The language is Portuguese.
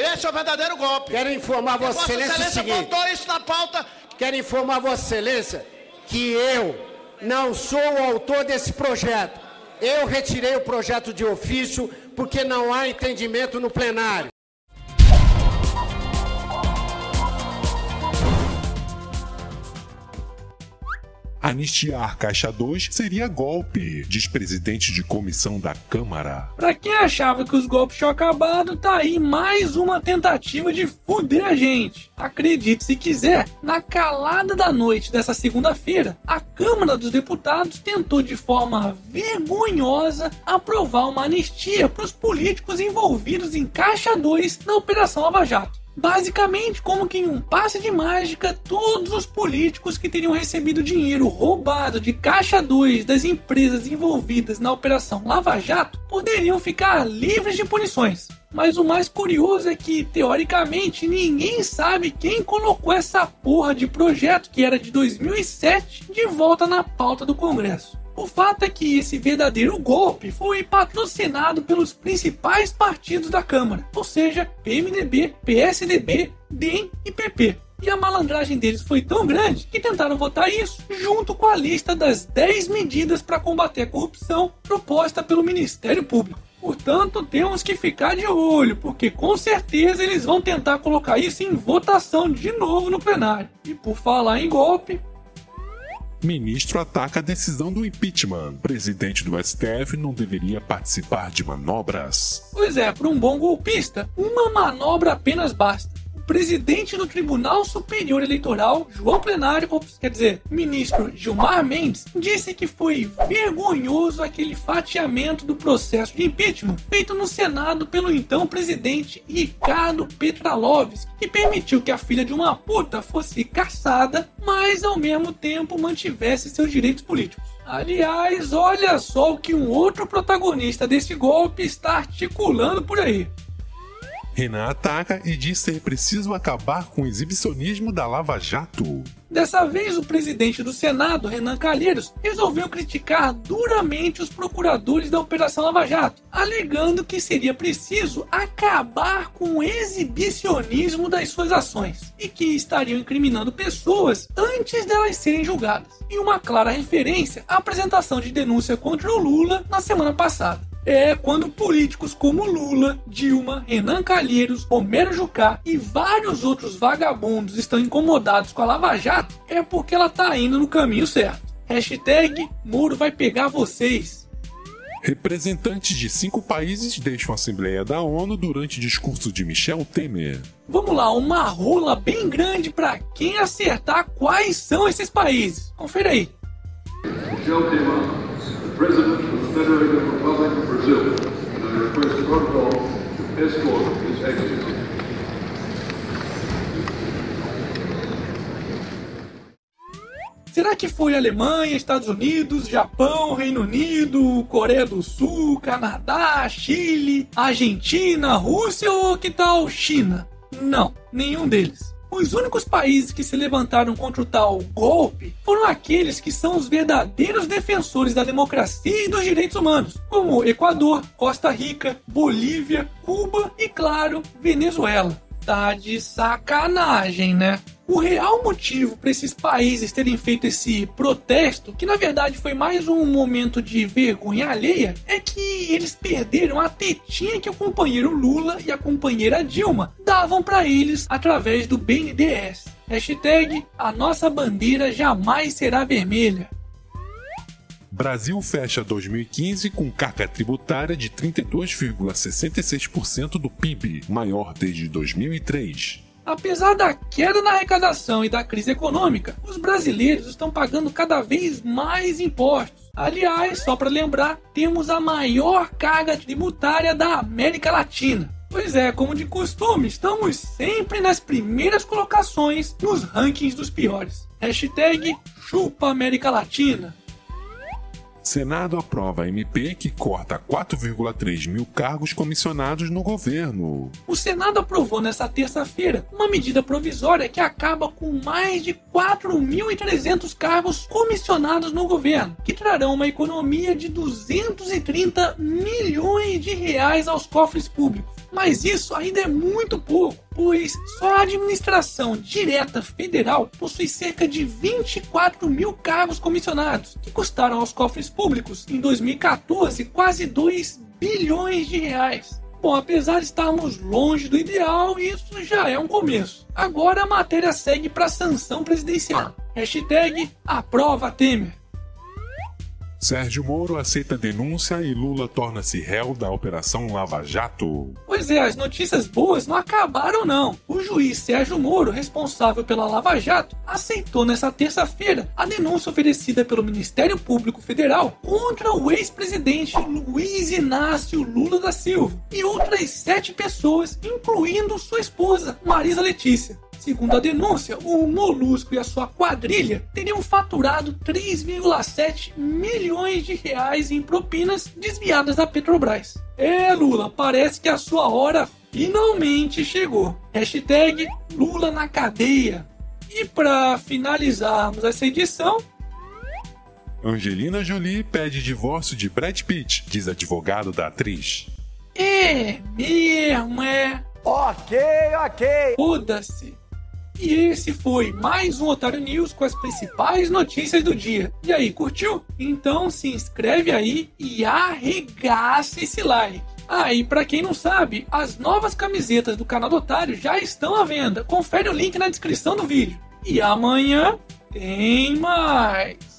Esse é o verdadeiro golpe. Quero informar Porque Vossa Excelência o Excelência seguinte. botou isso na pauta. Quero informar Vossa Excelência que eu não sou o autor desse projeto. Eu retirei o projeto de ofício porque não há entendimento no plenário. Anistiar Caixa 2 seria golpe, diz presidente de comissão da Câmara. Pra quem achava que os golpes tinham acabado, tá aí mais uma tentativa de fuder a gente. Acredite se quiser, na calada da noite dessa segunda-feira, a Câmara dos Deputados tentou de forma vergonhosa aprovar uma anistia para os políticos envolvidos em Caixa 2 na Operação Lava Jato. Basicamente, como que em um passe de mágica, todos os políticos que teriam recebido dinheiro roubado de caixa 2 das empresas envolvidas na Operação Lava Jato poderiam ficar livres de punições. Mas o mais curioso é que, teoricamente, ninguém sabe quem colocou essa porra de projeto que era de 2007 de volta na pauta do Congresso. O fato é que esse verdadeiro golpe foi patrocinado pelos principais partidos da Câmara, ou seja, PMDB, PSDB, DEM e PP. E a malandragem deles foi tão grande que tentaram votar isso junto com a lista das 10 medidas para combater a corrupção proposta pelo Ministério Público. Portanto, temos que ficar de olho, porque com certeza eles vão tentar colocar isso em votação de novo no plenário. E por falar em golpe, Ministro ataca a decisão do impeachment. Presidente do STF não deveria participar de manobras. Pois é, para um bom golpista, uma manobra apenas basta. Presidente do Tribunal Superior Eleitoral, João Plenário, ops, quer dizer, ministro Gilmar Mendes, disse que foi vergonhoso aquele fatiamento do processo de impeachment feito no Senado pelo então presidente Ricardo Petralovski, que permitiu que a filha de uma puta fosse caçada, mas ao mesmo tempo mantivesse seus direitos políticos. Aliás, olha só o que um outro protagonista desse golpe está articulando por aí. Renan ataca e diz ser preciso acabar com o exibicionismo da Lava Jato. Dessa vez, o presidente do Senado, Renan Calheiros, resolveu criticar duramente os procuradores da Operação Lava Jato, alegando que seria preciso acabar com o exibicionismo das suas ações e que estariam incriminando pessoas antes delas serem julgadas. Em uma clara referência à apresentação de denúncia contra o Lula na semana passada. É quando políticos como Lula, Dilma, Renan Calheiros, Romero Jucá e vários outros vagabundos estão incomodados com a Lava Jato, é porque ela tá indo no caminho certo. Hashtag Moro vai pegar vocês. Representantes de cinco países deixam a Assembleia da ONU durante discurso de Michel Temer. Vamos lá, uma rola bem grande para quem acertar quais são esses países. Confere aí. Michel Temer, the President of Será que foi Alemanha, Estados Unidos, Japão, Reino Unido, Coreia do Sul, Canadá, Chile, Argentina, Rússia ou que tal China? Não, nenhum deles. Os únicos países que se levantaram contra o tal golpe foram aqueles que são os verdadeiros defensores da democracia e dos direitos humanos, como Equador, Costa Rica, Bolívia, Cuba e, claro, Venezuela. Tá de sacanagem, né? O real motivo para esses países terem feito esse protesto, que na verdade foi mais um momento de vergonha alheia, é que eles perderam a tetinha que o companheiro Lula e a companheira Dilma davam para eles através do BNDES. Hashtag a nossa bandeira jamais será vermelha. Brasil fecha 2015 com carga tributária de 32,66% do PIB, maior desde 2003. Apesar da queda na arrecadação e da crise econômica, os brasileiros estão pagando cada vez mais impostos. Aliás, só para lembrar, temos a maior carga tributária da América Latina. Pois é, como de costume, estamos sempre nas primeiras colocações nos rankings dos piores. Hashtag Chupa América Latina. Senado aprova MP que corta 4,3 mil cargos comissionados no governo. O Senado aprovou nesta terça-feira uma medida provisória que acaba com mais de 4.300 cargos comissionados no governo, que trarão uma economia de 230 milhões de reais aos cofres públicos. Mas isso ainda é muito pouco, pois só a administração direta federal possui cerca de 24 mil cargos comissionados, que custaram aos cofres públicos em 2014 quase 2 bilhões de reais. Bom, apesar de estarmos longe do ideal, isso já é um começo. Agora a matéria segue para a sanção presidencial. Hashtag aprova Temer. Sérgio Moro aceita denúncia e Lula torna-se réu da Operação Lava Jato. Pois é, as notícias boas não acabaram não. O juiz Sérgio Moro, responsável pela Lava Jato, aceitou nesta terça-feira a denúncia oferecida pelo Ministério Público Federal contra o ex-presidente Luiz Inácio Lula da Silva e outras sete pessoas, incluindo sua esposa, Marisa Letícia. Segundo a denúncia, o Molusco e a sua quadrilha teriam faturado 3,7 milhões de reais em propinas desviadas da Petrobras. É, Lula, parece que a sua hora finalmente chegou. Hashtag Lula na cadeia. E para finalizarmos essa edição, Angelina Jolie pede divórcio de Brad Pitt, diz advogado da atriz. é mesmo, é. Ok, ok. Foda-se. E esse foi mais um Otário News com as principais notícias do dia. E aí, curtiu? Então se inscreve aí e arregaça esse like. Ah, e pra quem não sabe, as novas camisetas do canal do Otário já estão à venda. Confere o link na descrição do vídeo. E amanhã tem mais.